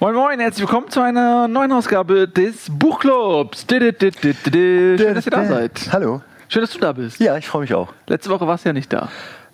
Moin Moin, herzlich willkommen zu einer neuen Ausgabe des Buchclubs. Schön, dass ihr da seid. Hallo. Schön, dass du da bist. Ja, ich freue mich auch. Letzte Woche warst du ja nicht da.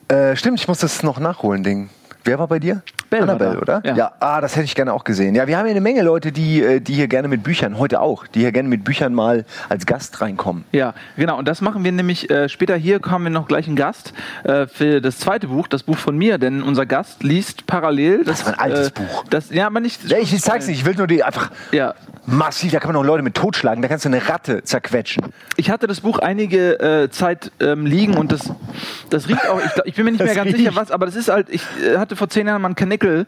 Äh, stimmt, ich muss das noch nachholen, Ding. Wer war bei dir? Bell war Annabelle, oder? Ja. ja. Ah, das hätte ich gerne auch gesehen. Ja, wir haben ja eine Menge Leute, die, äh, die hier gerne mit Büchern, heute auch, die hier gerne mit Büchern mal als Gast reinkommen. Ja, genau. Und das machen wir nämlich äh, später hier. Haben wir noch gleich einen Gast äh, für das zweite Buch, das Buch von mir. Denn unser Gast liest parallel. Das ist ein altes äh, Buch. Das, ja, aber nicht. Ja, ich, ich zeig's nicht, ich will nur die einfach Ja. massiv, da kann man noch Leute mit totschlagen, da kannst du eine Ratte zerquetschen. Ich hatte das Buch einige äh, Zeit ähm, liegen und das, das riecht auch. Ich, ich bin mir nicht Das mehr ganz riecht. sicher, was, aber das ist halt. Ich äh, hatte vor zehn Jahren mal einen Kanickel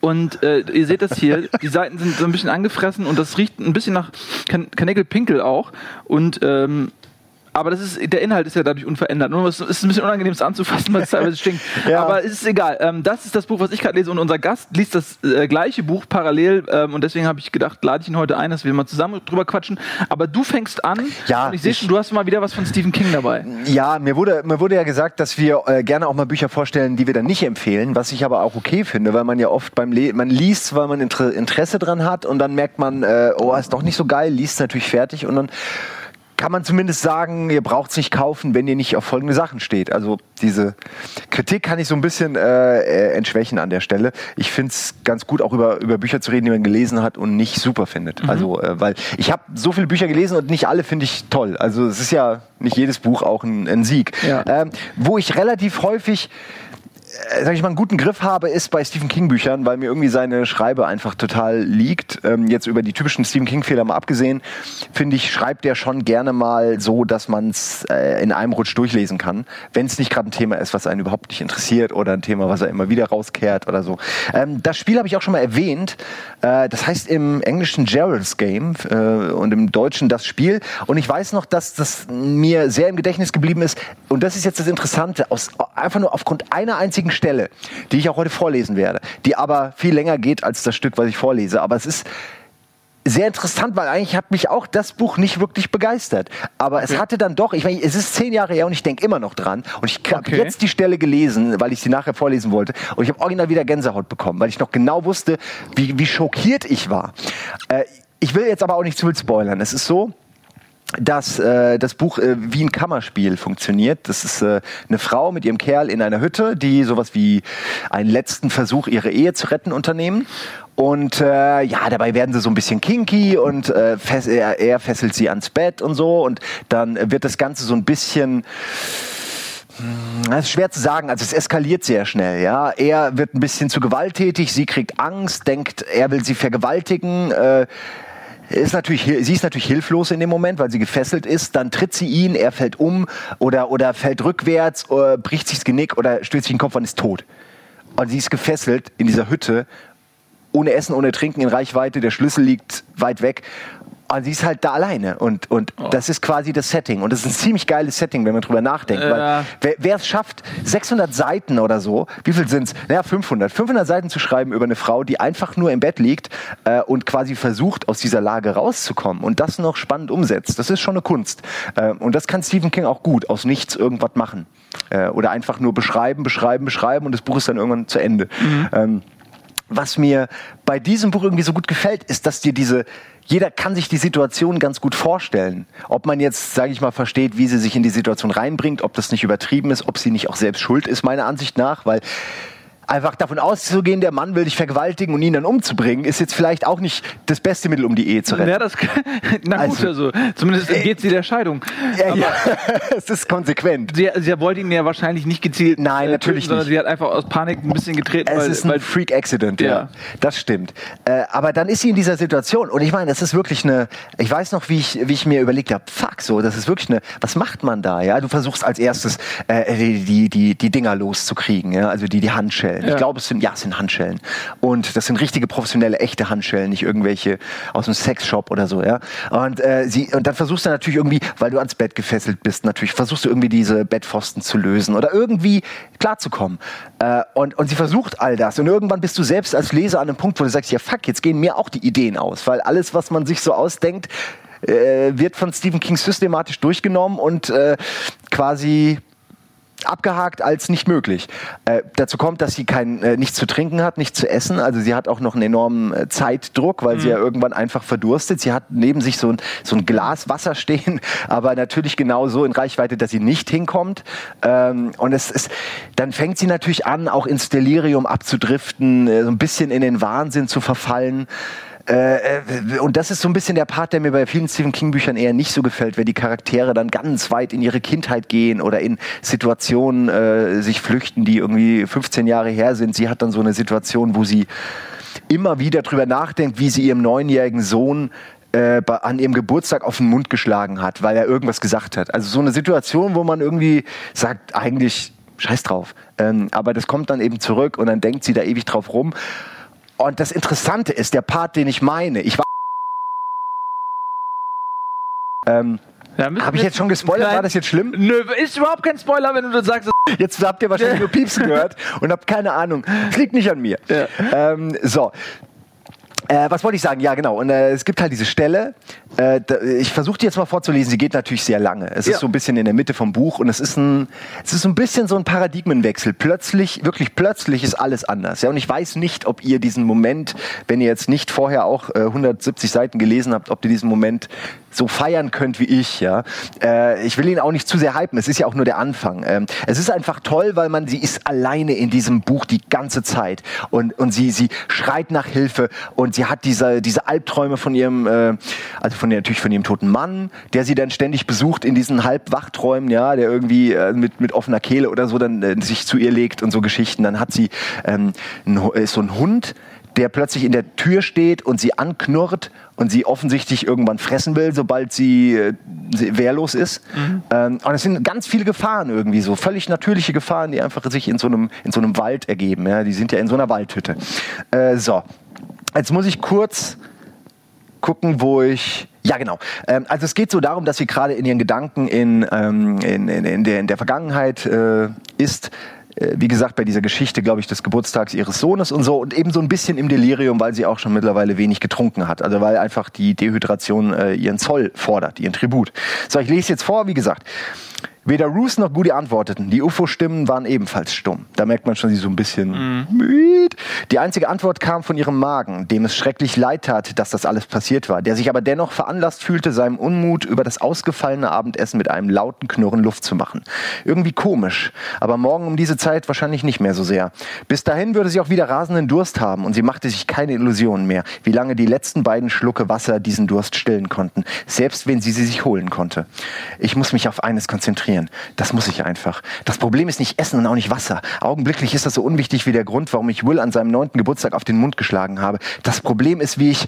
und äh, ihr seht das hier. Die Seiten sind so ein bisschen angefressen und das riecht ein bisschen nach kan Kanickel-Pinkel auch. Und ähm, aber das ist, der Inhalt ist ja dadurch unverändert. Nur es ist ein bisschen unangenehm, es anzufassen, weil es teilweise stinkt. Ja. Aber es ist egal. Ähm, das ist das Buch, was ich gerade lese und unser Gast liest das äh, gleiche Buch parallel ähm, und deswegen habe ich gedacht, lade ich ihn heute ein, dass wir mal zusammen drüber quatschen. Aber du fängst an Ja, und ich sehe schon, du hast mal wieder was von Stephen King dabei. Ja, mir wurde, mir wurde ja gesagt, dass wir äh, gerne auch mal Bücher vorstellen, die wir dann nicht empfehlen, was ich aber auch okay finde, weil man ja oft beim Le man liest, weil man Inter Interesse dran hat und dann merkt man, äh, oh, ist doch nicht so geil, liest natürlich fertig und dann kann man zumindest sagen, ihr braucht es nicht kaufen, wenn ihr nicht auf folgende Sachen steht. Also diese Kritik kann ich so ein bisschen äh, äh, entschwächen an der Stelle. Ich finde es ganz gut, auch über, über Bücher zu reden, die man gelesen hat und nicht super findet. Also, äh, weil ich habe so viele Bücher gelesen und nicht alle finde ich toll. Also es ist ja nicht jedes Buch auch ein, ein Sieg. Ja. Ähm, wo ich relativ häufig sag ich mal, einen guten Griff habe, ist bei Stephen King Büchern, weil mir irgendwie seine Schreibe einfach total liegt. Ähm, jetzt über die typischen Stephen King Fehler mal abgesehen, finde ich, schreibt er schon gerne mal so, dass man es äh, in einem Rutsch durchlesen kann, wenn es nicht gerade ein Thema ist, was einen überhaupt nicht interessiert oder ein Thema, was er immer wieder rauskehrt oder so. Ähm, das Spiel habe ich auch schon mal erwähnt. Äh, das heißt im Englischen Gerald's Game äh, und im Deutschen das Spiel. Und ich weiß noch, dass das mir sehr im Gedächtnis geblieben ist. Und das ist jetzt das Interessante, aus, einfach nur aufgrund einer einzigen Stelle, die ich auch heute vorlesen werde, die aber viel länger geht als das Stück, was ich vorlese. Aber es ist sehr interessant, weil eigentlich hat mich auch das Buch nicht wirklich begeistert. Aber es hatte dann doch, ich meine, es ist zehn Jahre her und ich denke immer noch dran. Und ich habe Okay. jetzt die Stelle gelesen, weil ich sie nachher vorlesen wollte. Und ich habe original wieder Gänsehaut bekommen, weil ich noch genau wusste, wie, wie schockiert ich war. Äh, ich will jetzt aber auch nicht zu viel spoilern. Es ist so, dass äh, das Buch äh, wie ein Kammerspiel funktioniert. Das ist äh, eine Frau mit ihrem Kerl in einer Hütte, die sowas wie einen letzten Versuch, ihre Ehe zu retten, unternehmen. Und äh, ja, dabei werden sie so ein bisschen kinky und äh, fess er, er fesselt sie ans Bett und so. Und dann wird das Ganze so ein bisschen das ist schwer zu sagen, also es eskaliert sehr schnell, ja. Er wird ein bisschen zu gewalttätig, sie kriegt Angst, denkt, er will sie vergewaltigen. Äh, ist natürlich, sie ist natürlich hilflos in dem Moment, weil sie gefesselt ist. Dann tritt sie ihn, er fällt um oder, oder fällt rückwärts, äh, bricht sich das Genick oder stößt sich den Kopf und ist tot. Und sie ist gefesselt in dieser Hütte, ohne Essen, ohne Trinken, in Reichweite. Der Schlüssel liegt weit weg. Und sie ist halt da alleine. Und, und das ist quasi das Setting. Und das ist ein ziemlich geiles Setting, wenn man drüber nachdenkt. Ja. Weil wer, es schafft, 600 Seiten oder so, wie viel sind es? Naja, 500. 500 Seiten zu schreiben über eine Frau, die einfach nur im Bett liegt äh, und quasi versucht, aus dieser Lage rauszukommen und das noch spannend umsetzt. Das ist schon eine Kunst. Äh, und das kann Stephen King auch gut, aus nichts irgendwas machen. Äh, oder einfach nur beschreiben, beschreiben, beschreiben und das Buch ist dann irgendwann zu Ende. Ähm, was mir bei diesem Buch irgendwie so gut gefällt, ist, dass dir diese, jeder kann sich die Situation ganz gut vorstellen. Ob man jetzt, sage ich mal, versteht, wie sie sich in die Situation reinbringt, ob das nicht übertrieben ist, ob sie nicht auch selbst schuld ist, meiner Ansicht nach, weil einfach davon auszugehen, der Mann will dich vergewaltigen und ihn dann umzubringen, ist jetzt vielleicht auch nicht das beste Mittel, um die Ehe zu retten. Ja, das, na gut, Also- also, zumindest geht sie der Scheidung. Ja, Aber ja. es ist konsequent. Sie, sie wollte ihn ja wahrscheinlich nicht gezielt Nein, äh, natürlich töten, sondern nicht. sie hat einfach aus Panik ein bisschen getreten, Es weil, ist ein weil Freak-Accident, ja. Ja. Das stimmt. Äh, aber dann ist sie in dieser Situation. Und ich meine, das ist wirklich eine, ich weiß noch, wie ich, wie ich mir überlegt habe, fuck, so, das ist wirklich eine, was macht man da, ja? Du versuchst als erstes, äh, die, die, die, die Dinger loszukriegen, ja? Also die, die Handschellen. Ja. Ich glaube, es sind, ja, es sind Handschellen. Und das sind richtige, professionelle, echte Handschellen, nicht irgendwelche aus einem Sexshop oder so, ja? Und, äh, sie, und dann versuchst du natürlich irgendwie, weil du ans Bett gefesselt bist, natürlich, versuchst du irgendwie diese Bettpfosten zu lösen oder irgendwie klarzukommen. Äh, und, und sie versucht all das. Und irgendwann bist du selbst als Leser an einem Punkt, wo du sagst, ja fuck, jetzt gehen mir auch die Ideen aus. Weil alles, was man sich so ausdenkt, äh, wird von Stephen King systematisch durchgenommen und äh, quasi abgehakt als nicht möglich. Äh, dazu kommt, dass sie kein, äh, nichts zu trinken hat, nichts zu essen. Also sie hat auch noch einen enormen äh, Zeitdruck, weil mhm. sie ja irgendwann einfach verdurstet. Sie hat neben sich so ein, so ein Glas Wasser stehen, aber natürlich genau so in Reichweite, dass sie nicht hinkommt. Ähm, und es ist, dann fängt sie natürlich an, auch ins Delirium abzudriften, äh, so ein bisschen in den Wahnsinn zu verfallen. Äh, äh, und das ist so ein bisschen der Part, der mir bei vielen Stephen King Büchern eher nicht so gefällt, wenn die Charaktere dann ganz weit in ihre Kindheit gehen oder in Situationen äh, sich flüchten, die irgendwie 15 Jahre her sind. Sie hat dann so eine Situation, wo sie immer wieder drüber nachdenkt, wie sie ihrem neunjährigen Sohn äh, an ihrem Geburtstag auf den Mund geschlagen hat, weil er irgendwas gesagt hat. Also so eine Situation, wo man irgendwie sagt, eigentlich scheiß drauf. Ähm, aber das kommt dann eben zurück und dann denkt sie da ewig drauf rum. Und das Interessante ist, der Part, den ich meine, ich war. Ähm, Habe ich jetzt schon gespoilert? War das jetzt schlimm? Nö, ist überhaupt kein Spoiler, wenn du das sagst. Jetzt habt ihr wahrscheinlich nur Piepsen gehört und habt keine Ahnung. Es liegt nicht an mir. Ja. Ähm, so. Äh, was wollte ich sagen? Ja, genau. Und äh, es gibt halt diese Stelle. Äh, da, ich versuche die jetzt mal vorzulesen. Sie geht natürlich sehr lange. Es ja. ist so ein bisschen in der Mitte vom Buch und es ist ein, es ist so ein bisschen so ein Paradigmenwechsel. Plötzlich, wirklich plötzlich ist alles anders. Ja, und ich weiß nicht, ob ihr diesen Moment, wenn ihr jetzt nicht vorher auch 170 äh, Seiten gelesen habt, ob ihr diesen Moment so feiern könnt wie ich. Ja, äh, ich will ihn auch nicht zu sehr hypen. Es ist ja auch nur der Anfang. Ähm, es ist einfach toll, weil man sie ist alleine in diesem Buch die ganze Zeit und und sie sie schreit nach Hilfe und sie hat diese diese Albträume von ihrem äh, also von natürlich von ihrem toten Mann, der sie dann ständig besucht in diesen Halbwachträumen, ja, der irgendwie äh, mit mit offener Kehle oder so dann äh, sich zu ihr legt und so Geschichten. Dann hat sie ähm, ist so ein Hund, der plötzlich in der Tür steht und sie anknurrt und sie offensichtlich irgendwann fressen will, sobald sie, äh, sie wehrlos ist. Mhm. Ähm, und es sind ganz viele Gefahren irgendwie so, völlig natürliche Gefahren, die einfach sich in so einem, in so einem Wald ergeben. Ja? Die sind ja in so einer Waldhütte. Äh, so, jetzt muss ich kurz gucken, wo ich ja, genau. Ähm, also es geht so darum, dass sie gerade in ihren Gedanken in, ähm, in, in, in, der, in der Vergangenheit äh, ist, wie gesagt, bei dieser Geschichte, glaube ich, des Geburtstags ihres Sohnes und so und eben so ein bisschen im Delirium, weil sie auch schon mittlerweile wenig getrunken hat. Also weil einfach die Dehydration äh, ihren Zoll fordert, ihren Tribut. So, ich lese jetzt vor, wie gesagt. Weder Roos noch Goody antworteten. Die UFO-Stimmen waren ebenfalls stumm. Da merkt man schon, sie so ein bisschen mhm. müde. Die einzige Antwort kam von ihrem Magen, dem es schrecklich leid tat, dass das alles passiert war, der sich aber dennoch veranlasst fühlte, seinem Unmut über das ausgefallene Abendessen mit einem lauten Knurren Luft zu machen. Irgendwie komisch, aber morgen um diese Zeit wahrscheinlich nicht mehr so sehr. Bis dahin würde sie auch wieder rasenden Durst haben und sie machte sich keine Illusionen mehr, wie lange die letzten beiden Schlucke Wasser diesen Durst stillen konnten, selbst wenn sie sie sich holen konnte. Ich muss mich auf eines konzentrieren konzentrieren. Das muss ich einfach. Das Problem ist nicht Essen und auch nicht Wasser. Augenblicklich ist das so unwichtig wie der Grund, warum ich Will an seinem neunten Geburtstag auf den Mund geschlagen habe. Das Problem ist, wie ich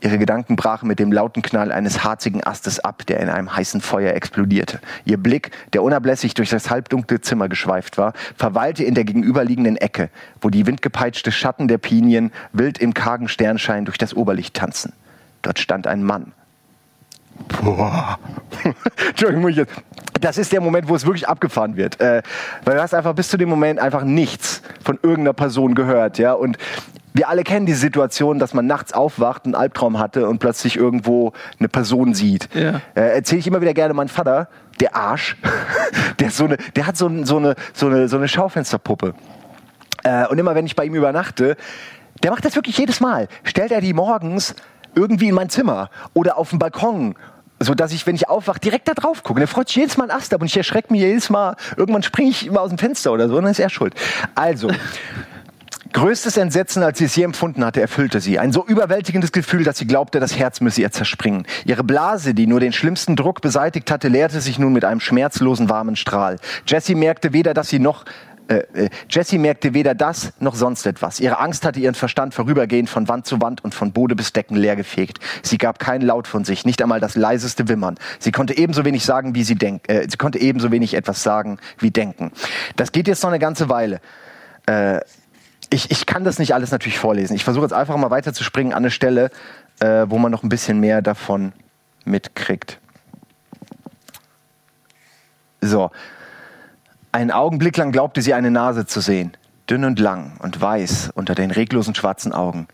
Ihre Gedanken brachen mit dem lauten Knall eines harzigen Astes ab, der in einem heißen Feuer explodierte. Ihr Blick, der unablässig durch das halbdunkle Zimmer geschweift war, verweilte in der gegenüberliegenden Ecke, wo die windgepeitschte Schatten der Pinien wild im kargen Sternschein durch das Oberlicht tanzen. Dort stand ein Mann. Boah. Entschuldigung, ich jetzt das ist der Moment, wo es wirklich abgefahren wird. Äh, weil du hast einfach bis zu dem Moment einfach nichts von irgendeiner Person gehört, ja. Und wir alle kennen die Situation, dass man nachts aufwacht, einen Albtraum hatte und plötzlich irgendwo eine Person sieht. Ja. Äh, Erzähle ich immer wieder gerne mein Vater, der Arsch, der, so eine, der hat so, so, eine, so, eine, so eine Schaufensterpuppe. Äh, und immer wenn ich bei ihm übernachte, der macht das wirklich jedes Mal. Stellt er die morgens irgendwie in mein Zimmer oder auf dem Balkon so dass ich, wenn ich aufwache, direkt da drauf gucke. Und er freut sich jedes Mal ein Ast ab und ich erschrecke mich jedes Mal. Irgendwann springe ich immer aus dem Fenster oder so und dann ist er schuld. Also. Größtes Entsetzen, als sie es je empfunden hatte, erfüllte sie. Ein so überwältigendes Gefühl, dass sie glaubte, das Herz müsse ihr zerspringen. Ihre Blase, die nur den schlimmsten Druck beseitigt hatte, leerte sich nun mit einem schmerzlosen warmen Strahl. Jessie merkte weder, dass sie noch äh, äh, Jessie merkte weder das noch sonst etwas. Ihre Angst hatte ihren Verstand vorübergehend von Wand zu Wand und von Bode bis Decken leergefegt. Sie gab keinen Laut von sich, nicht einmal das leiseste Wimmern. Sie konnte ebenso wenig sagen, wie sie denkt. Äh, sie konnte ebenso wenig etwas sagen wie denken. Das geht jetzt noch eine ganze Weile. Äh, ich, ich kann das nicht alles natürlich vorlesen. Ich versuche jetzt einfach mal weiterzuspringen an eine Stelle, äh, wo man noch ein bisschen mehr davon mitkriegt. So, einen Augenblick lang glaubte sie eine Nase zu sehen, dünn und lang und weiß unter den reglosen schwarzen Augen.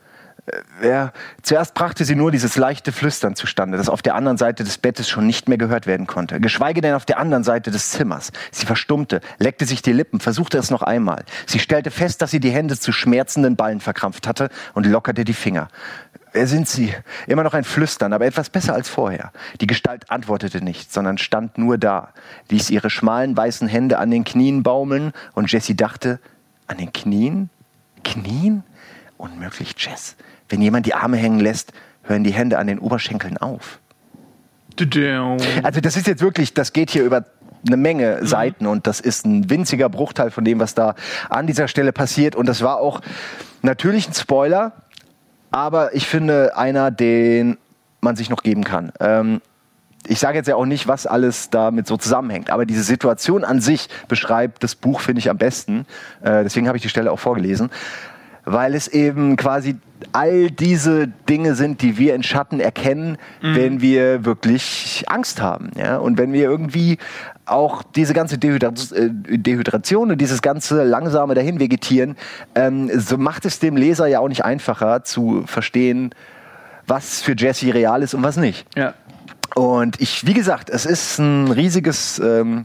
Äh, ja, zuerst brachte sie nur dieses leichte Flüstern zustande, das auf der anderen Seite des Bettes schon nicht mehr gehört werden konnte. Geschweige denn auf der anderen Seite des Zimmers. Sie verstummte, leckte sich die Lippen, versuchte es noch einmal. Sie stellte fest, dass sie die Hände zu schmerzenden Ballen verkrampft hatte und lockerte die Finger. Wer sind Sie? Immer noch ein Flüstern, aber etwas besser als vorher. Die Gestalt antwortete nicht, sondern stand nur da, ließ ihre schmalen weißen Hände an den Knien baumeln und Jessie dachte, an den Knien? Knien? Unmöglich, Jess. Wenn jemand die Arme hängen lässt, hören die Hände an den Oberschenkeln auf. Also das ist jetzt wirklich, das geht hier über eine Menge mhm. Seiten und das ist ein winziger Bruchteil von dem, was da an dieser Stelle passiert. Und das war auch natürlich ein Spoiler, aber ich finde einer, den man sich noch geben kann. Ähm, ich sage jetzt ja auch nicht, was alles damit so zusammenhängt, aber diese Situation an sich beschreibt das Buch, finde ich, am besten. Äh, deswegen habe ich die Stelle auch vorgelesen, weil es eben quasi all diese Dinge sind, die wir in Schatten erkennen, mhm. wenn wir wirklich Angst haben. Ja? Und wenn wir irgendwie auch diese ganze Dehydra äh, Dehydration und dieses ganze langsame Dahinvegetieren, ähm, so macht es dem Leser ja auch nicht einfacher zu verstehen, was für Jesse real ist und was nicht. Ja. Und ich, wie gesagt, es ist ein riesiges ähm,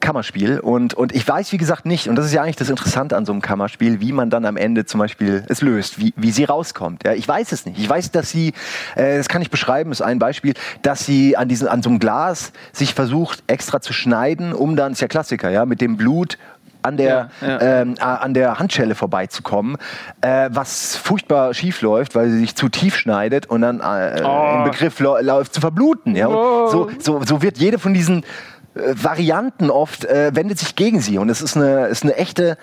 Kammerspiel und, und ich weiß, wie gesagt, nicht, und das ist ja eigentlich das Interessante an so einem Kammerspiel, wie man dann am Ende zum Beispiel es löst, wie, wie sie rauskommt. Ja, ich weiß es nicht. Ich weiß, dass sie, äh, das kann ich beschreiben, ist ein Beispiel, dass sie an, diesen, an so einem Glas sich versucht, extra zu schneiden, um dann, ist ja Klassiker, ja, mit dem Blut an der, ja, ja. Ähm, an der Handschelle vorbeizukommen, äh, was furchtbar schief läuft, weil sie sich zu tief schneidet und dann äh, oh. im Begriff läuft zu verbluten. Ja? Oh. So, so, so wird jede von diesen Varianten oft äh, wendet sich gegen sie und es ist eine, ist eine echte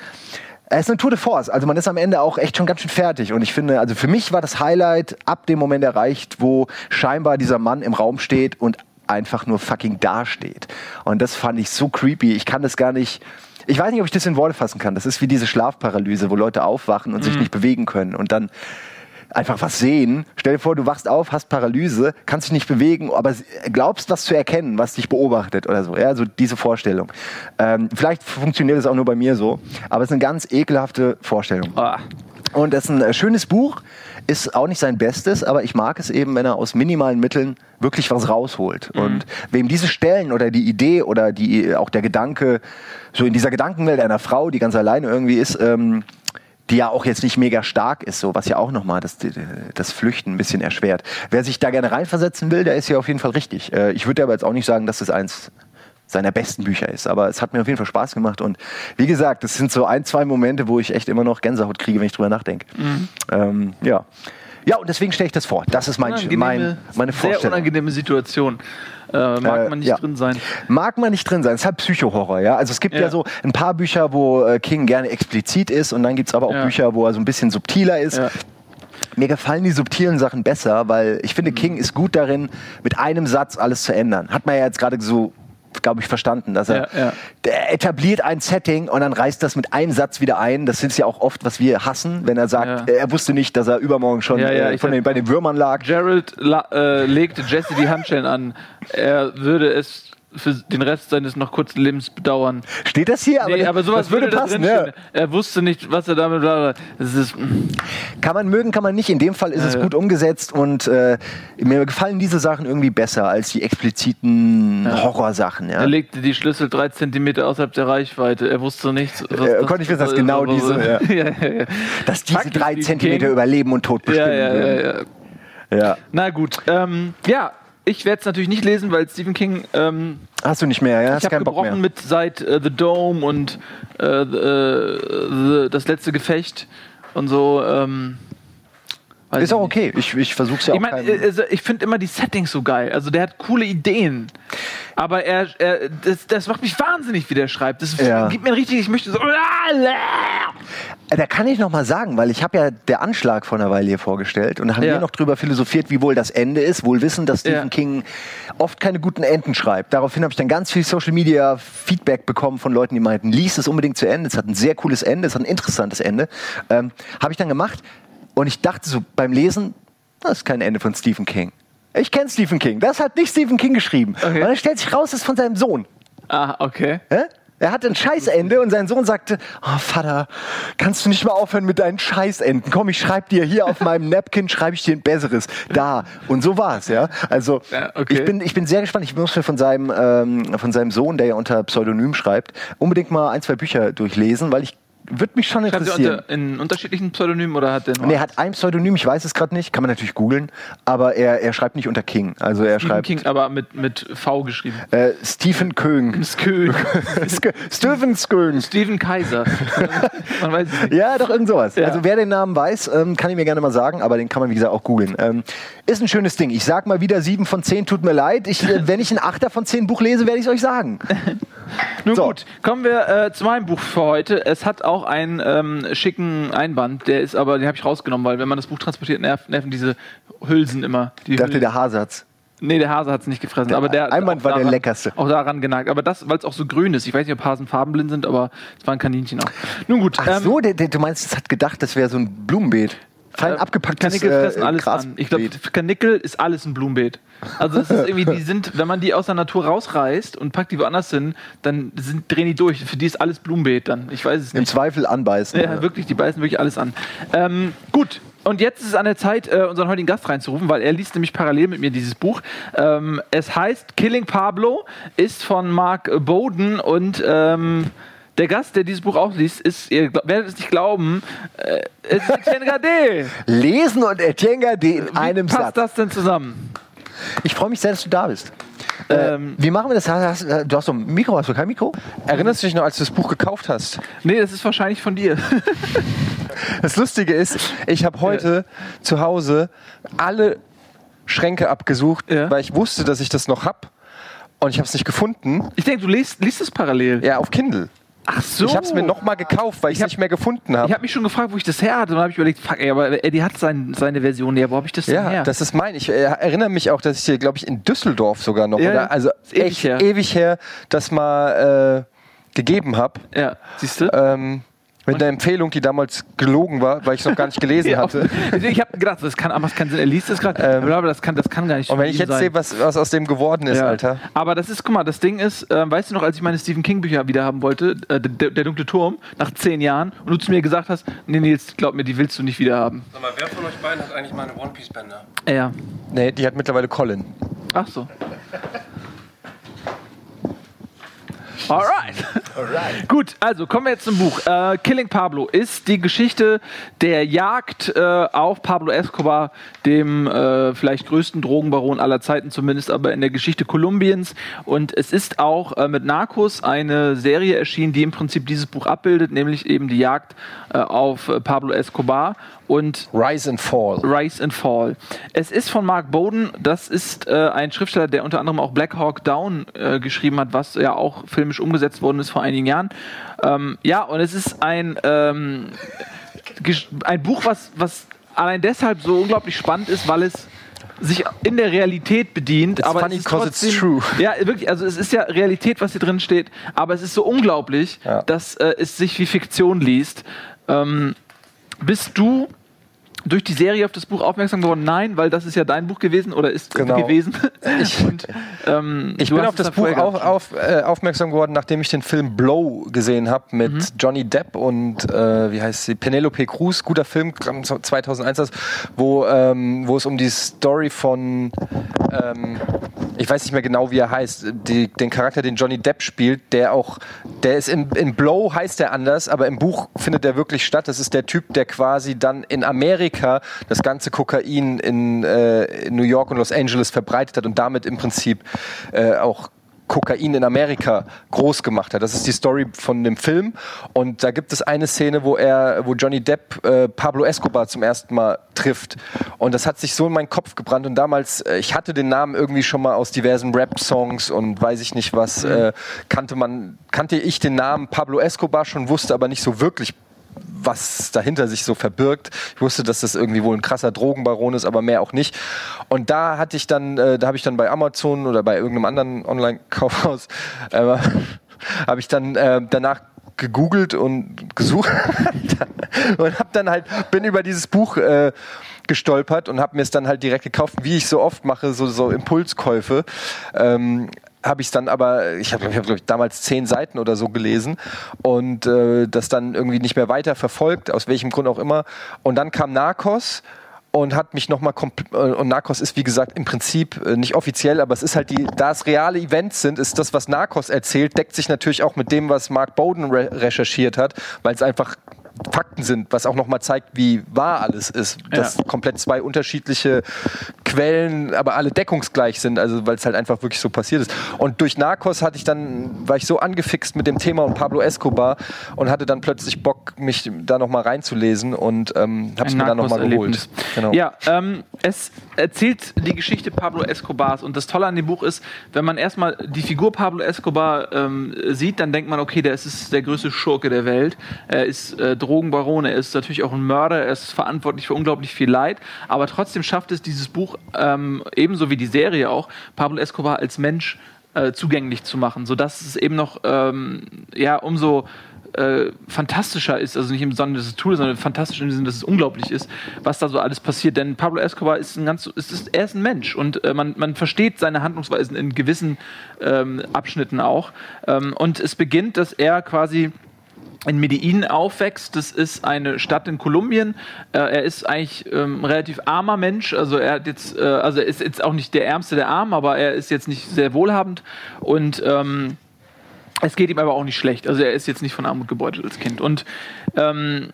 es ist eine Tour de Force. Also man ist am Ende auch echt schon ganz schön fertig. Und ich finde, also für mich war das Highlight ab dem Moment erreicht, wo scheinbar dieser Mann im Raum steht und einfach nur fucking dasteht. Und das fand ich so creepy. Ich kann das gar nicht. Ich weiß nicht, ob ich das in Worte fassen kann. Das ist wie diese Schlafparalyse, wo Leute aufwachen und mhm. sich nicht bewegen können. Und dann einfach was sehen. Stell dir vor, du wachst auf, hast Paralyse, kannst dich nicht bewegen, aber glaubst, was zu erkennen, was dich beobachtet oder so. Ja, so diese Vorstellung. Ähm, vielleicht funktioniert es auch nur bei mir so, aber es ist eine ganz ekelhafte Vorstellung. Oh. Und es ist ein äh, schönes Buch, ist auch nicht sein Bestes, aber ich mag es eben, wenn er aus minimalen Mitteln wirklich was rausholt. Mhm. Und wem diese Stellen oder die Idee oder die, auch der Gedanke, so in dieser Gedankenwelt einer Frau, die ganz alleine irgendwie ist, ähm, die ja auch jetzt nicht mega stark ist, so was ja auch nochmal das, das Flüchten ein bisschen erschwert. Wer sich da gerne reinversetzen will, der ist ja auf jeden Fall richtig. Äh, ich würde aber jetzt auch nicht sagen, dass das eins seiner besten Bücher ist. Aber es hat mir auf jeden Fall Spaß gemacht. Und wie gesagt, es sind so ein, zwei Momente, wo ich echt immer noch Gänsehaut kriege, wenn ich drüber nachdenke. Mhm. Ähm, ja. Ja, und deswegen stelle ich das vor. Das ist mein, mein, meine Vorstellung. Sehr unangenehme Situation. Äh, mag äh, man nicht ja. drin sein. Mag man nicht drin sein. Es ist halt Psychohorror, ja. Also es gibt ja. ja so ein paar Bücher, wo äh, King gerne explizit ist und dann gibt es aber auch ja. Bücher, wo er so ein bisschen subtiler ist. Mir gefallen die subtilen Sachen besser, weil ich finde, mhm. King ist gut darin, mit einem Satz alles zu ändern. Hat man ja jetzt gerade so glaube ich, verstanden, dass er ja, ja. Der etabliert ein Setting und dann reißt das mit einem Satz wieder ein. Das ist ja auch oft, was wir hassen, wenn er sagt, ja. er wusste nicht, dass er übermorgen schon äh, von den, bei den Würmern lag. Gerald äh, legte Jesse die Handschellen an. Er würde es für den Rest seines noch kurzen Lebens bedauern. Steht das hier? Aber, nee, aber sowas würde, würde passen. Ja. Er wusste nicht, was er damit. Das ist kann man mögen, kann man nicht. In dem Fall ist ja, es gut umgesetzt und äh, mir gefallen diese Sachen irgendwie besser als die expliziten ja. Horrorsachen. Er legte die Schlüssel drei Zentimeter außerhalb der Reichweite. Er wusste nichts. Was, äh, konnte ich wissen, dass genau diese, dass diese drei Zentimeter King. über Leben und Tod bestimmen. Ja, ja, ja, ja. Na gut. Ähm, ja, ich werde es natürlich nicht lesen, weil Stephen King. Ähm, Hast du nicht mehr, ja? Ich habe gebrochen mit seit äh, The Dome und äh, the, äh, the, das letzte Gefecht und so. Ähm, ist auch okay. Ich, ich versuche es ja ich mein, auch. Also ich finde immer die Settings so geil. Also der hat coole Ideen. Aber er, er das, das macht mich wahnsinnig, wie der schreibt. Das ja. gibt mir richtig, ich möchte so. Da kann ich noch mal sagen, weil ich habe ja der Anschlag vor einer Weile hier vorgestellt und da haben ja. wir noch drüber philosophiert, wie wohl das Ende ist. Wohl wissen, dass Stephen ja. King oft keine guten Enden schreibt. Daraufhin habe ich dann ganz viel Social Media Feedback bekommen von Leuten, die meinten, lies es unbedingt zu Ende. Es hat ein sehr cooles Ende, es hat ein interessantes Ende. Ähm, habe ich dann gemacht und ich dachte so beim Lesen, das ist kein Ende von Stephen King. Ich kenne Stephen King. Das hat nicht Stephen King geschrieben. Okay. Und dann stellt sich raus, das ist von seinem Sohn. Ah, okay. Hä? Er hatte ein Scheißende und sein Sohn sagte, oh Vater, kannst du nicht mal aufhören mit deinen Scheißenden? Komm, ich schreib dir hier auf meinem Napkin, schreibe ich dir ein besseres. Da. Und so war's, ja. Also Ja, okay. ich, bin, ich bin sehr gespannt. Ich muss mir von seinem, ähm, von seinem Sohn, der ja unter Pseudonym schreibt, unbedingt mal ein, zwei Bücher durchlesen, weil ich würde mich schon Schreibt er interessieren. unter, in unterschiedlichen Pseudonymen oder hat der nur Nee, er hat ein Pseudonym, ich weiß es gerade nicht, kann man natürlich googeln, aber er, er schreibt nicht unter King. Also er Stephen schreibt King, aber mit, mit V geschrieben. äh, Stephen Köng. Sk- Stephen Köng. Steven Kaiser. Man weiß es nicht. Ja, doch, irgend sowas. Ja. Also wer den Namen weiß, ähm, kann ich mir gerne mal sagen, aber den kann man, wie gesagt, auch googeln. Ähm, ist ein schönes Ding. Ich sag mal wieder sieben von zehn, tut mir leid. Ich, äh, wenn ich ein Achter von zehn Buch lese, werde ich es euch sagen. Nun So. gut, kommen wir äh, zu meinem Buch für heute. Es hat auch einen ähm, schicken Einband, der ist aber, den habe ich rausgenommen, weil wenn man das Buch transportiert, nerv, nerven diese Hülsen immer. Die Ich dachte, Hülsen. der Haarsatz. Nee, der Hase hat es nicht gefressen. Der aber der Einband auch war der daran- leckerste. Auch daran genagt. Aber das, weil es auch so grün ist. Ich weiß nicht, ob Hasen farbenblind sind, aber es waren Kaninchen auch. Nun gut. Ach ähm, so, der, der, du meinst, es hat gedacht, das wäre so ein Blumenbeet. Fein äh, abgepacktes Kanickel fressen äh, alles an. Ich glaube. Kanickel ist alles ein Blumenbeet. Also das ist irgendwie, die sind, wenn man die aus der Natur rausreißt und packt die woanders hin, dann sind, drehen die durch. Für die ist alles Blumenbeet dann. Ich weiß es Im nicht. Zweifel anbeißen. Ja, wirklich, die beißen wirklich alles an. Ähm, gut, und jetzt ist es an der Zeit, äh, unseren heutigen Gast reinzurufen, weil er liest nämlich parallel mit mir dieses Buch. Ähm, es heißt Killing Pablo, ist von Mark Bowden und ähm, der Gast, der dieses Buch auch liest, ist, ihr werdet es nicht glauben, äh, es ist Etienne Gade. Lesen und Etienne Gade in einem Wie passt Satz. das denn zusammen? Ich freue mich sehr, dass du da bist. Äh, Ähm, wie machen wir das? Hast, hast, du hast doch ein Mikro, hast du kein Mikro? Erinnerst du dich noch, als du das Buch gekauft hast? nee, das ist wahrscheinlich von dir. Das Lustige ist, ich habe heute zu Hause alle Schränke abgesucht, Ja. weil ich wusste, dass ich das noch hab und ich habe es nicht gefunden. Ich denke, du liest, liest es parallel. Ja, auf Kindle. Ach so. Ich habe es mir nochmal gekauft, weil ich es nicht mehr gefunden habe. Ich habe mich schon gefragt, wo ich das her hatte. Und dann habe ich überlegt, fuck, ey, aber Eddie hat sein, seine Version. Ja, wo habe ich das denn Ja, her? das ist mein. Ich äh, erinnere mich auch, dass ich hier, glaube ich, in Düsseldorf sogar noch, Ja, oder also ewig echt her. ewig her, das mal äh, gegeben habe. ja, siehst du? Ähm, mit einer Empfehlung, die damals gelogen war, weil ich es noch gar nicht gelesen Ja, hatte. Ich habe gedacht, das kann, es keinen Sinn. Er liest es gerade, Ähm, aber das kann, das kann gar nicht. Und wenn ich jetzt sein. sehe, was, was aus dem geworden ist, Ja. Alter. Aber das ist, guck mal, das Ding ist, ähm, weißt du noch, als ich meine Stephen King Bücher wieder haben wollte, äh, der, der dunkle Turm, nach zehn Jahren, und du zu mir gesagt hast, nee, Nils, glaub mir, die willst du nicht wieder haben. Sag mal, wer von euch beiden hat eigentlich mal eine One Piece Bänder? Ja. Nee, die hat mittlerweile Colin. Ach so. Alright. Gut, also kommen wir jetzt zum Buch. Äh, Killing Pablo ist die Geschichte der Jagd äh, auf Pablo Escobar, dem äh, vielleicht größten Drogenbaron aller Zeiten, zumindest aber in der Geschichte Kolumbiens. Und es ist auch äh, mit Narcos eine Serie erschienen, die im Prinzip dieses Buch abbildet, nämlich eben die Jagd auf äh, Pablo Escobar. Und Rise and Fall. Rise and Fall. Es ist von Mark Bowden. Das ist äh, ein Schriftsteller, der unter anderem auch Black Hawk Down äh, geschrieben hat, was ja auch filmisch umgesetzt worden ist vor einigen Jahren. Ähm, ja, und es ist ein, ähm, ein Buch, was, was allein deshalb so unglaublich spannend ist, weil es sich in der Realität bedient, It's aber funny es ist 'cause it's trotzdem, true. Ja, wirklich, also es ist ja Realität, was hier drin steht, aber es ist so unglaublich, Ja. dass äh, es sich wie Fiktion liest. Ähm, bist du durch die Serie auf das Buch aufmerksam geworden? Nein, weil das ist ja dein Buch gewesen oder ist Genau. gewesen. Und, ähm, Ich bin auf das Buch auf, auf, äh, aufmerksam geworden, nachdem ich den Film Blow gesehen habe mit Mhm. Johnny Depp und äh, wie heißt sie Penelope Cruz, guter Film 2001, das, wo ähm, wo es um die Story von ähm, ich weiß nicht mehr genau, wie er heißt, die, den Charakter, den Johnny Depp spielt, der auch, der ist im, in Blow heißt er anders, aber im Buch findet er wirklich statt. Das ist der Typ, der quasi dann in Amerika das ganze Kokain in, äh, in New York und Los Angeles verbreitet hat und damit im Prinzip äh, auch Kokain in Amerika groß gemacht hat. Das ist die Story von dem Film. Und da gibt es eine Szene, wo er, wo Johnny Depp äh, Pablo Escobar zum ersten Mal trifft. Und das hat sich so in meinen Kopf gebrannt. Und damals, äh, ich hatte den Namen irgendwie schon mal aus diversen Rap-Songs und weiß ich nicht was, äh, kannte man, kannte ich den Namen Pablo Escobar schon, wusste aber nicht so wirklich was dahinter sich so verbirgt. Ich wusste, dass das irgendwie wohl ein krasser Drogenbaron ist, aber mehr auch nicht. Und da hatte ich dann, äh, da habe ich dann bei Amazon oder bei irgendeinem anderen Online-Kaufhaus, äh, habe ich dann äh, danach gegoogelt und gesucht und habe dann halt bin über dieses Buch äh, gestolpert und habe mir es dann halt direkt gekauft, wie ich so oft mache, so, so Impulskäufe. Ähm, habe ich es dann aber, ich habe hab, ich damals zehn Seiten oder so gelesen und äh, das dann irgendwie nicht mehr weiter verfolgt, aus welchem Grund auch immer. Und dann kam Narcos und hat mich nochmal äh, und Narcos ist wie gesagt im Prinzip äh, nicht offiziell, aber es ist halt die, da es reale Events sind, ist das, was Narcos erzählt, deckt sich natürlich auch mit dem, was Mark Bowden re recherchiert hat, weil es einfach Fakten sind, was auch nochmal zeigt, wie wahr alles ist. Ja. Dass komplett zwei unterschiedliche Quellen, aber alle deckungsgleich sind, also weil es halt einfach wirklich so passiert ist. Und durch Narcos hatte ich dann, war ich so angefixt mit dem Thema und Pablo Escobar und hatte dann plötzlich Bock, mich da nochmal reinzulesen und ähm, habe es mir dann nochmal geholt. Genau. Ja, ähm, es erzählt die Geschichte Pablo Escobars und das Tolle an dem Buch ist, wenn man erstmal die Figur Pablo Escobar ähm, sieht, dann denkt man, okay, der ist- ist der größte Schurke der Welt. Er ist äh, Drogenbaron, er ist natürlich auch ein Mörder, er ist verantwortlich für unglaublich viel Leid, aber trotzdem schafft es dieses Buch, ähm, ebenso wie die Serie auch, Pablo Escobar als Mensch äh, zugänglich zu machen, sodass es eben noch ähm, ja, umso äh, fantastischer ist, also nicht im Sinne, dass es tut, sondern fantastisch im Sinne, dass es unglaublich ist, was da so alles passiert. Denn Pablo Escobar ist ein ganz, ist, ist, er ist ein Mensch und äh, man, man versteht seine Handlungsweisen in gewissen ähm, Abschnitten auch. Ähm, und es beginnt, dass er quasi in Medellin aufwächst. Das ist eine Stadt in Kolumbien. Äh, er ist eigentlich ähm, ein relativ armer Mensch. Also er hat jetzt, äh, also ist jetzt auch nicht der Ärmste der Armen, aber er ist jetzt nicht sehr wohlhabend und ähm, es geht ihm aber auch nicht schlecht. Also er ist jetzt nicht von Armut gebeutelt als Kind. Und ähm,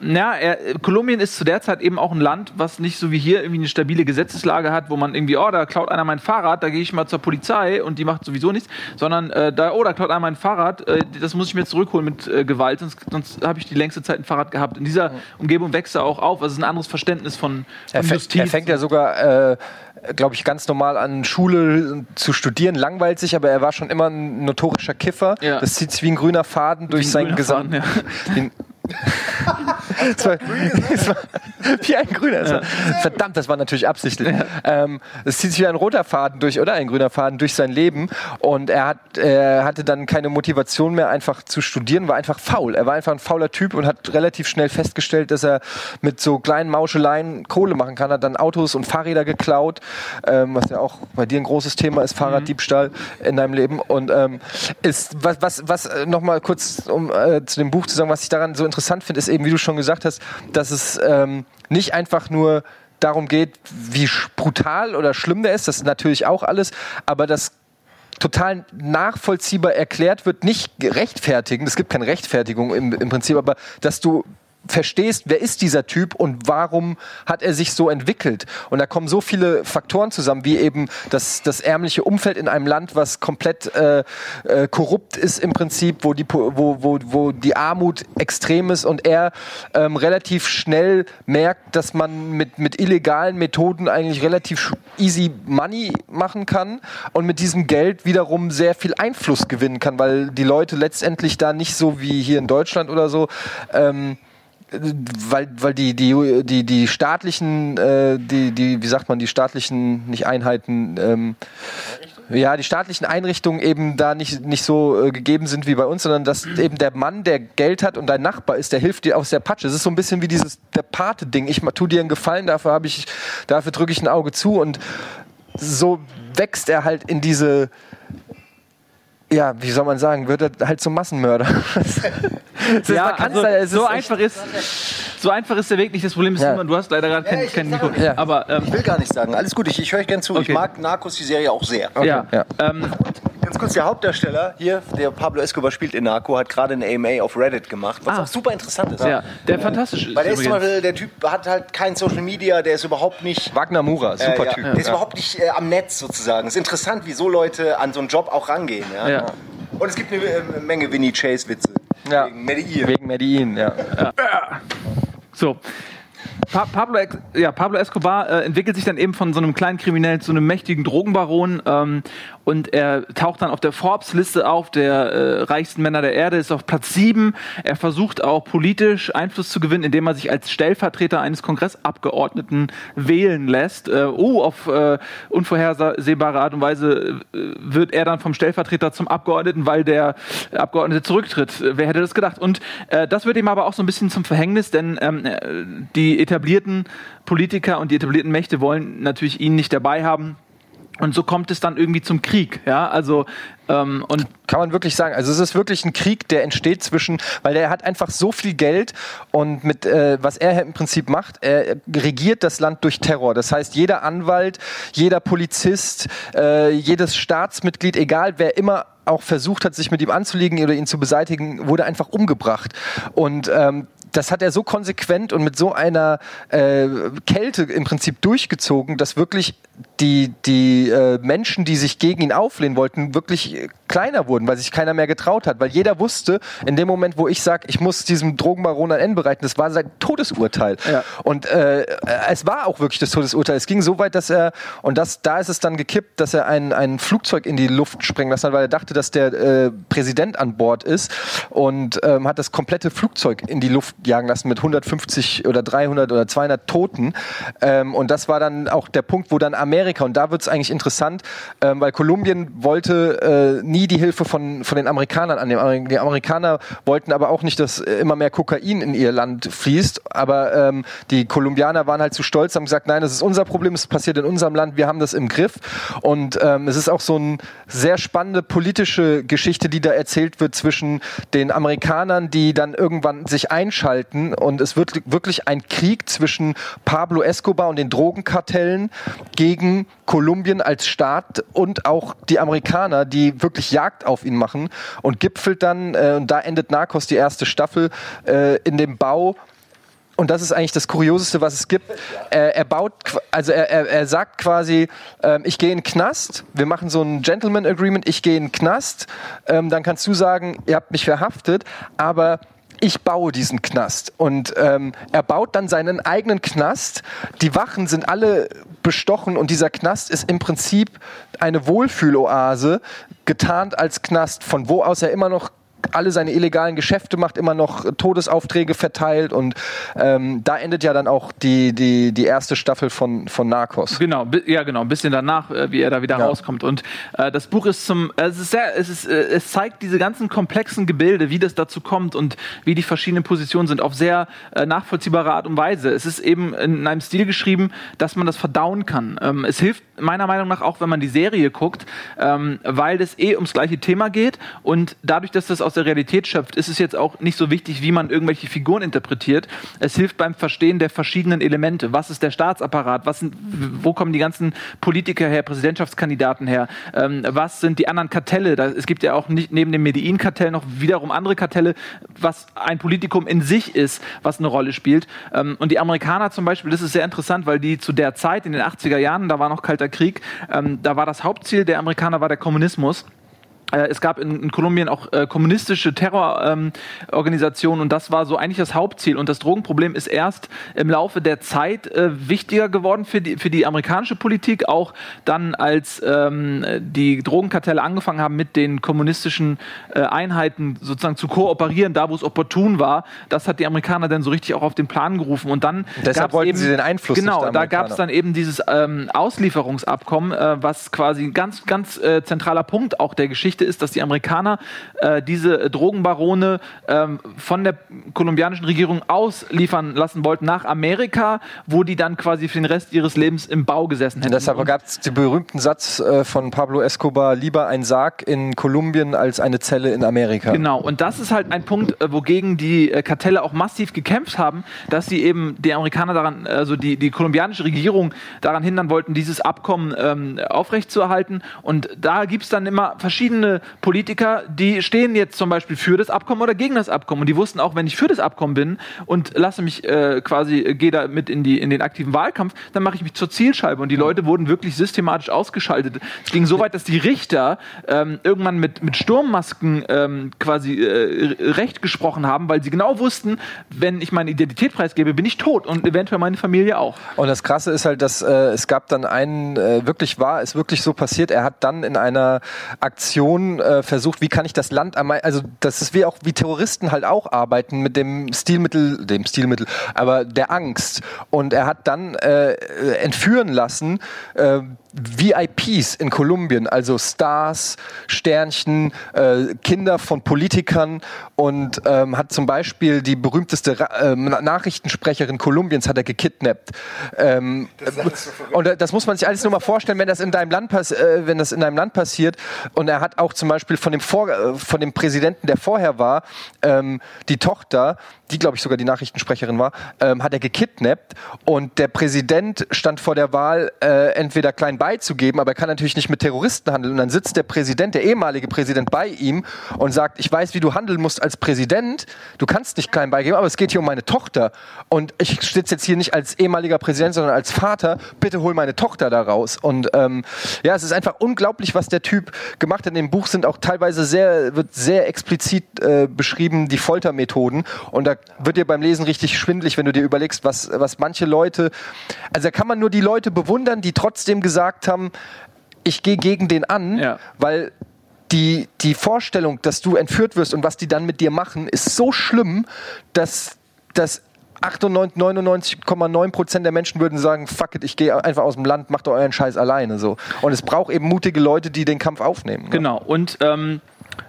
na, er, Kolumbien ist zu der Zeit eben auch ein Land, was nicht so wie hier irgendwie eine stabile Gesetzeslage hat, wo man irgendwie, oh, da klaut einer mein Fahrrad, da gehe ich mal zur Polizei und die macht sowieso nichts, sondern äh, da, oh, da klaut einer mein Fahrrad, äh, das muss ich mir zurückholen mit äh, Gewalt, sonst, sonst habe ich die längste Zeit ein Fahrrad gehabt. In dieser Umgebung wächst er auch auf, also ist ein anderes Verständnis von, Er, von fä- Justiz. er fängt ja sogar, äh, glaube ich, ganz normal an, Schule zu studieren, langweilt sich, aber er war schon immer ein notorischer Kiffer. Ja. Das zieht sich wie ein grüner Faden durch ein seinen grüner gesamten. Faden, Das war, das war wie ein grüner. War, verdammt, das war natürlich absichtlich. Ähm, es zieht sich wie ein roter Faden durch oder ein grüner Faden durch sein Leben und er hat, er hatte dann keine Motivation mehr, einfach zu studieren, war einfach faul. Er war einfach ein fauler Typ und hat relativ schnell festgestellt, dass er mit so kleinen Mauscheleien Kohle machen kann. Hat dann Autos und Fahrräder geklaut, ähm, was ja auch bei dir ein großes Thema ist, Fahrraddiebstahl in deinem Leben. Und ähm, ist was, was, was äh, noch mal kurz um äh, zu dem Buch zu sagen, was ich daran so interessant finde, ist eben, wie du schon gesagt hast, dass es ähm, nicht einfach nur darum geht, wie brutal oder schlimm der ist, das ist natürlich auch alles, aber das total nachvollziehbar erklärt wird, nicht rechtfertigen, es gibt keine Rechtfertigung im, im Prinzip, aber dass du verstehst, wer ist dieser Typ und warum hat er sich so entwickelt. Und da kommen so viele Faktoren zusammen, wie eben das, das ärmliche Umfeld in einem Land, was komplett äh, äh, korrupt ist im Prinzip, wo die, wo, wo, wo die Armut extrem ist und er ähm, relativ schnell merkt, dass man mit, mit illegalen Methoden eigentlich relativ easy Money machen kann und mit diesem Geld wiederum sehr viel Einfluss gewinnen kann, weil die Leute letztendlich da nicht so wie hier in Deutschland oder so ähm, weil, weil die, die, die, die staatlichen, äh, die, die, wie sagt man, die staatlichen, nicht Einheiten, ähm, ja, die staatlichen Einrichtungen eben da nicht, nicht so äh, gegeben sind wie bei uns, sondern dass eben der Mann, der Geld hat und dein Nachbar ist, der hilft dir aus der Patsche. Es ist so ein bisschen wie dieses der Pate-Ding. Ich tu dir einen Gefallen, dafür habe ich, dafür drücke ich ein Auge zu und so wächst er halt in diese, ja, wie soll man sagen, wird er halt zum Massenmörder. Das ist- Ja, also, da- es so ist einfach ist so einfach ist der Weg nicht. Das Problem ist, Ja. Simon, du hast leider gerade kein, ich- kein ich sag Mikro. Ja. Aber ähm, Ich will gar nicht sagen. Alles gut, ich, ich höre euch gerne zu. Okay. Ich mag Narcos, die Serie auch sehr. ja, ja. Ähm, Ganz kurz, der Hauptdarsteller hier, der Pablo Escobar spielt in Narco, hat gerade eine AMA auf Reddit gemacht, was Ah. auch super interessant ist. ja, der fantastisch ist. Weil der ist zum. Beispiel, der Typ hat halt kein Social Media, der ist überhaupt nicht Wagner Mura, super äh, ja, Typ. Der ist überhaupt nicht äh, am Netz sozusagen. Es ist interessant, wie so Leute an so einen Job auch rangehen. Ja? Ja. Und es gibt eine äh, Menge Winnie Chase-Witze. Ja. Wegen Medellin. Wegen Medellin, ja. So. Pa Pablo, ja, Pablo Escobar äh, entwickelt sich dann eben von so einem kleinen Kriminellen zu einem mächtigen Drogenbaron ähm, und er taucht dann auf der Forbes-Liste auf, der äh, reichsten Männer der Erde, ist auf Platz 7. Er versucht auch politisch Einfluss zu gewinnen, indem er sich als Stellvertreter eines Kongressabgeordneten wählen lässt. Äh, oh, auf äh, unvorhersehbare Art und Weise äh, wird er dann vom Stellvertreter zum Abgeordneten, weil der Abgeordnete zurücktritt. Wer hätte das gedacht? Und äh, das wird ihm aber auch so ein bisschen zum Verhängnis, denn ähm, äh, die etablierten Politiker und die etablierten Mächte wollen natürlich ihn nicht dabei haben. Und so kommt es dann irgendwie zum Krieg, ja. Also ähm, und kann man wirklich sagen. Also es ist wirklich ein Krieg, der entsteht zwischen, weil er hat einfach so viel Geld und mit äh, was er im Prinzip macht, er regiert das Land durch Terror. Das heißt, jeder Anwalt, jeder Polizist, äh, jedes Staatsmitglied, egal wer immer auch versucht hat, sich mit ihm anzulegen oder ihn zu beseitigen, wurde einfach umgebracht. Und ähm, das hat er so konsequent und mit so einer äh, Kälte im Prinzip durchgezogen, dass wirklich die, die äh, Menschen, die sich gegen ihn auflehnen wollten, wirklich kleiner wurden, weil sich keiner mehr getraut hat. Weil jeder wusste, in dem Moment, wo ich sage, ich muss diesem Drogenbaron ein Ende bereiten, das war sein Todesurteil. Ja. Und äh, es war auch wirklich das Todesurteil. Es ging so weit, dass er, und das, da ist es dann gekippt, dass er ein, ein Flugzeug in die Luft sprengen lassen hat, weil er dachte, dass der äh, Präsident an Bord ist und ähm, hat das komplette Flugzeug in die Luft jagen lassen mit 150 oder 300 oder 200 Toten. Ähm, und das war dann auch der Punkt, wo dann Amerika, und da wird es eigentlich interessant, ähm, weil Kolumbien wollte äh, nie die Hilfe von, von den Amerikanern annehmen. Die Amerikaner wollten aber auch nicht, dass immer mehr Kokain in ihr Land fließt. Aber ähm, die Kolumbianer waren halt zu stolz, haben gesagt, nein, das ist unser Problem, es passiert in unserem Land, wir haben das im Griff. Und ähm, es ist auch so eine sehr spannende politische Geschichte, die da erzählt wird zwischen den Amerikanern, die dann irgendwann sich einschalten. Und es wird wirklich ein Krieg zwischen Pablo Escobar und den Drogenkartellen gegen Kolumbien als Staat und auch die Amerikaner, die wirklich Jagd auf ihn machen und gipfelt dann, äh, und da endet Narcos die erste Staffel, äh, in dem Bau. Und das ist eigentlich das Kurioseste, was es gibt. Er, er baut, also er, er, er sagt quasi, ähm, ich gehe in den Knast, wir machen so ein Gentleman Agreement, ich gehe in den Knast, ähm, dann kannst du sagen, ihr habt mich verhaftet, aber ich baue diesen Knast. Und ähm, er baut dann seinen eigenen Knast. Die Wachen sind alle bestochen und dieser Knast ist im Prinzip eine Wohlfühloase, getarnt als Knast, von wo aus er immer noch alle seine illegalen Geschäfte macht, immer noch Todesaufträge verteilt und ähm, da endet ja dann auch die, die, die erste Staffel von, von Narcos. Genau, ja genau, ein bisschen danach, äh, wie er da wieder ja. rauskommt. Und äh, das Buch ist zum, äh, es ist sehr, es ist, äh, es zeigt diese ganzen komplexen Gebilde, wie das dazu kommt und wie die verschiedenen Positionen sind, auf sehr äh, nachvollziehbare Art und Weise. Es ist eben in einem Stil geschrieben, dass man das verdauen kann. Ähm, es hilft meiner Meinung nach auch, wenn man die Serie guckt, ähm, weil es eh ums gleiche Thema geht und dadurch, dass das aus der Realität schöpft, ist es jetzt auch nicht so wichtig, wie man irgendwelche Figuren interpretiert. Es hilft beim Verstehen der verschiedenen Elemente. Was ist der Staatsapparat? Was sind, wo kommen die ganzen Politiker her, Präsidentschaftskandidaten her? Ähm, was sind die anderen Kartelle? Da, es gibt ja auch nicht, neben dem Medellin-Kartell noch wiederum andere Kartelle, was ein Politikum in sich ist, was eine Rolle spielt. Ähm, und die Amerikaner zum Beispiel, das ist sehr interessant, weil die zu der Zeit in den 80er Jahren, da war noch Kalter Krieg, ähm, da war das Hauptziel der Amerikaner war der Kommunismus. Äh, es gab in, in, Kolumbien auch äh, kommunistische Terrororganisationen ähm, und das war so eigentlich das Hauptziel. Und das Drogenproblem ist erst im Laufe der Zeit äh, wichtiger geworden für die, für die amerikanische Politik, auch dann als ähm, die Drogenkartelle angefangen haben, mit den kommunistischen äh, Einheiten sozusagen zu kooperieren, da wo es opportun war. Das hat die Amerikaner dann so richtig auch auf den Plan gerufen. Und dann und deshalb wollten eben, sie den Einfluss Genau, da gab es dann eben dieses ähm, Auslieferungsabkommen, äh, was quasi ein ganz, ganz äh, zentraler Punkt auch der Geschichte Geschichte ist, dass die Amerikaner äh, diese Drogenbarone ähm, von der kolumbianischen Regierung ausliefern lassen wollten nach Amerika, wo die dann quasi für den Rest ihres Lebens im Bau gesessen hätten. Deshalb gab es den berühmten Satz äh, von Pablo Escobar, lieber ein Sarg in Kolumbien als eine Zelle in Amerika. Genau, und das ist halt ein Punkt, äh, wogegen die äh, Kartelle auch massiv gekämpft haben, dass sie eben die Amerikaner daran, also die, die kolumbianische Regierung daran hindern wollten, dieses Abkommen ähm, aufrechtzuerhalten. Und da gibt es dann immer verschiedene verschiedene Politiker, die stehen jetzt zum Beispiel für das Abkommen oder gegen das Abkommen. Und die wussten auch, wenn ich für das Abkommen bin und lasse mich äh, quasi, äh, gehe da mit in, die, in den aktiven Wahlkampf, dann mache ich mich zur Zielscheibe. Und die Leute wurden wirklich systematisch ausgeschaltet. Es ging so weit, dass die Richter ähm, irgendwann mit, mit Sturmmasken ähm, quasi äh, Recht gesprochen haben, weil sie genau wussten, wenn ich meine Identität preisgebe, bin ich tot und eventuell meine Familie auch. Und das Krasse ist halt, dass äh, es gab dann einen, äh, wirklich war, ist wirklich so passiert, er hat dann in einer Aktion Person äh, versucht, wie kann ich das Land einmal, also das ist wie auch wie Terroristen halt auch arbeiten mit dem Stilmittel, dem Stilmittel, aber der Angst. Und er hat dann äh, entführen lassen. Äh, VIPs in Kolumbien, also Stars, Sternchen, äh, Kinder von Politikern und ähm, hat zum Beispiel die berühmteste Ra äh, Nachrichtensprecherin Kolumbiens hat er gekidnappt. Ähm, und äh, das muss man sich alles nur mal vorstellen, wenn das in deinem Land pass äh, wenn das in deinem Land passiert. Und er hat auch zum Beispiel von dem Vor äh, von dem Präsidenten, der vorher war, ähm, die Tochter, die glaube ich sogar die Nachrichtensprecherin war, ähm, hat er gekidnappt und der Präsident stand vor der Wahl, äh, entweder klein beizugeben, aber er kann natürlich nicht mit Terroristen handeln. Und dann sitzt der Präsident, der ehemalige Präsident, bei ihm und sagt, ich weiß, wie du handeln musst als Präsident. Du kannst nicht klein beigeben, aber es geht hier um meine Tochter. Und ich sitze jetzt hier nicht als ehemaliger Präsident, sondern als Vater. Bitte hol meine Tochter da raus. Und ähm, ja, es ist einfach unglaublich, was der Typ gemacht hat. In dem Buch sind auch teilweise sehr, wird sehr explizit äh, beschrieben, die Foltermethoden. Und da wird dir beim Lesen richtig schwindlig, wenn du dir überlegst, was, was manche Leute, also da kann man nur die Leute bewundern, die trotzdem gesagt haben, ich gehe gegen den an, Ja. weil die, die Vorstellung, dass du entführt wirst und was die dann mit dir machen, ist so schlimm, dass, dass 98, 99,9 Prozent der Menschen würden sagen, fuck it, ich gehe einfach aus dem Land, macht doch euren Scheiß alleine. So. Und es braucht eben mutige Leute, die den Kampf aufnehmen. ne? Genau. Und ähm,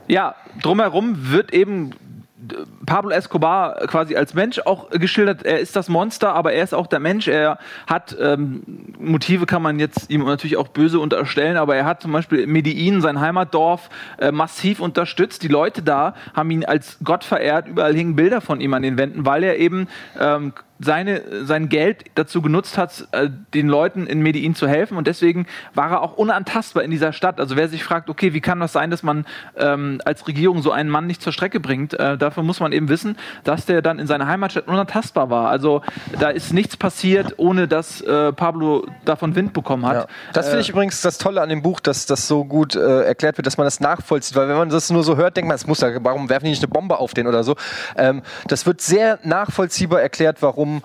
ja, drumherum wird eben Pablo Escobar quasi als Mensch auch geschildert. Er ist das Monster, aber er ist auch der Mensch. Er hat ähm, Motive, kann man jetzt ihm natürlich auch böse unterstellen, aber er hat zum Beispiel Medellin, sein Heimatdorf, äh, massiv unterstützt. Die Leute da haben ihn als Gott verehrt. Überall hingen Bilder von ihm an den Wänden, weil er eben ähm, seine, sein Geld dazu genutzt hat, äh, den Leuten in Medellin zu helfen. Und deswegen war er auch unantastbar in dieser Stadt. Also wer sich fragt, okay, wie kann das sein, dass man ähm, als Regierung so einen Mann nicht zur Strecke bringt, äh, dafür muss man eben wissen, dass der dann in seiner Heimatstadt unantastbar war. Also da ist nichts passiert, ohne dass äh, Pablo davon Wind bekommen hat. Ja. Das finde ich übrigens das Tolle an dem Buch, dass das so gut äh, erklärt wird, dass man das nachvollzieht. Weil wenn man das nur so hört, denkt man, es muss ja, warum werfen die nicht eine Bombe auf den oder so. Ähm, das wird sehr nachvollziehbar erklärt, warum, um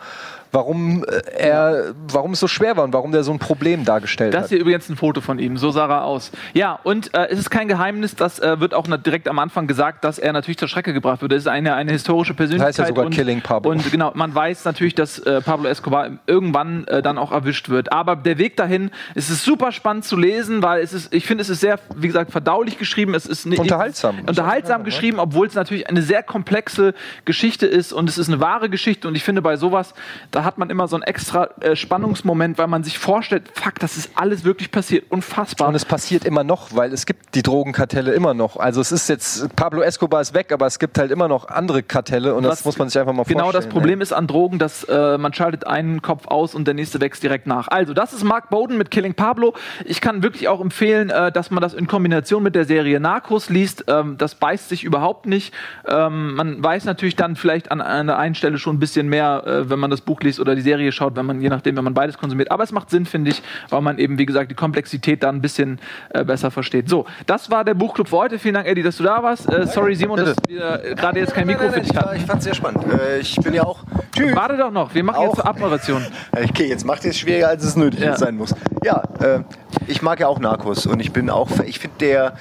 warum äh, er, warum es so schwer war und warum der so ein Problem dargestellt Das hat. hier übrigens ein Foto von ihm, so sah er aus. Ja, und äh, es ist kein Geheimnis, das äh, wird auch direkt am Anfang gesagt, dass er natürlich zur Strecke gebracht wird. Das ist eine, eine historische Persönlichkeit. ja sogar und, Killing Pablo. Und genau, man weiß natürlich, dass äh, Pablo Escobar irgendwann äh, dann auch erwischt wird. Aber der Weg dahin, es ist super spannend zu lesen, weil es ist, ich finde, es ist sehr, wie gesagt, verdaulich geschrieben. Es ist nicht- Unterhaltsam. Unterhaltsam geschrieben, obwohl es natürlich eine sehr komplexe Geschichte ist und es ist eine wahre Geschichte. Und ich finde, bei sowas, da hat man immer so einen extra äh, Spannungsmoment, weil man sich vorstellt, fuck, das ist alles wirklich passiert. Unfassbar. Und es passiert immer noch, weil es gibt die Drogenkartelle immer noch. Also es ist jetzt, Pablo Escobar ist weg, aber es gibt halt immer noch andere Kartelle und das Was- muss man sich einfach mal Genau vorstellen. das Problem ist an Drogen, dass äh, man schaltet einen Kopf aus und der nächste wächst direkt nach. Also, das ist Mark Bowden mit Killing Pablo. Ich kann wirklich auch empfehlen, äh, dass man das in Kombination mit der Serie Narcos liest. Ähm, das beißt sich überhaupt nicht. Ähm, man weiß natürlich dann vielleicht an, der einen Stelle schon ein bisschen mehr, äh, wenn man das Buch liest oder die Serie schaut, wenn man, je nachdem, wenn man beides konsumiert. Aber es macht Sinn, finde ich, weil man eben, wie gesagt, die Komplexität da ein bisschen äh, besser versteht. So, das war der Buchclub für heute. Vielen Dank, Eddie, dass du da warst. Äh, sorry, Simon, dass wir äh, gerade jetzt kein Mikro für dich hatten. ich fand es sehr spannend. Äh, ich bin ja auch. Tschüss. Warte doch noch, wir machen jetzt Auch. zur Abmoderation. Okay, jetzt macht es schwieriger, als es nötig Ja. sein muss. Ja, äh, ich mag ja auch Narcos und ich bin auch, ich finde der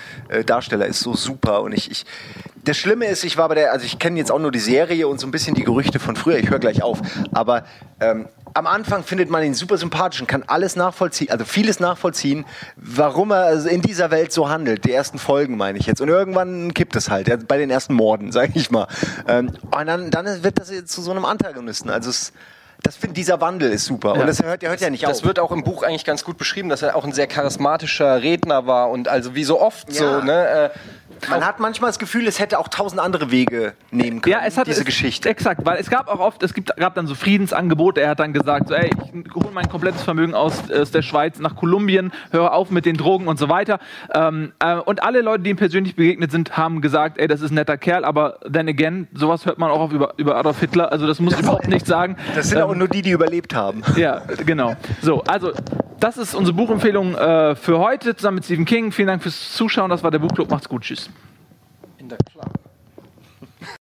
Darsteller ist so super und ich, ich das Schlimme ist, ich war bei der, also ich kenne jetzt auch nur die Serie und so ein bisschen die Gerüchte von früher, ich höre gleich auf, aber ähm, am Anfang findet man ihn super sympathisch und kann alles nachvollziehen, also vieles nachvollziehen, warum er in dieser Welt so handelt. Die ersten Folgen meine ich jetzt. Und irgendwann kippt es halt, ja, bei den ersten Morden, sage ich mal. Ähm, und dann, dann wird das zu so einem Antagonisten. Also es, das find, dieser Wandel ist super. Und das hört, der hört ja nicht Das auf. wird auch im Buch eigentlich ganz gut beschrieben, dass er auch ein sehr charismatischer Redner war und also wie so oft Ja. so, ne? Äh, Man hat manchmal das Gefühl, es hätte auch tausend andere Wege nehmen können. Ja, es hat diese es, Geschichte. Exakt, weil es gab auch oft, es gibt, gab dann so Friedensangebote. Er hat dann gesagt, so, ey, ich hole mein komplettes Vermögen aus, aus der Schweiz nach Kolumbien, höre auf mit den Drogen und so weiter. Ähm, äh, und alle Leute, die ihm persönlich begegnet sind, haben gesagt, ey, das ist ein netter Kerl, aber then again, sowas hört man auch auf über, über Adolf Hitler. Also das muss ich überhaupt nicht sagen. Das sind Ähm, auch nur die, die überlebt haben. ja, genau. So, also das ist unsere Buchempfehlung äh, für heute zusammen mit Stephen King. Vielen Dank fürs Zuschauen. Das war der Buchclub. Macht's gut. Tschüss der Klage.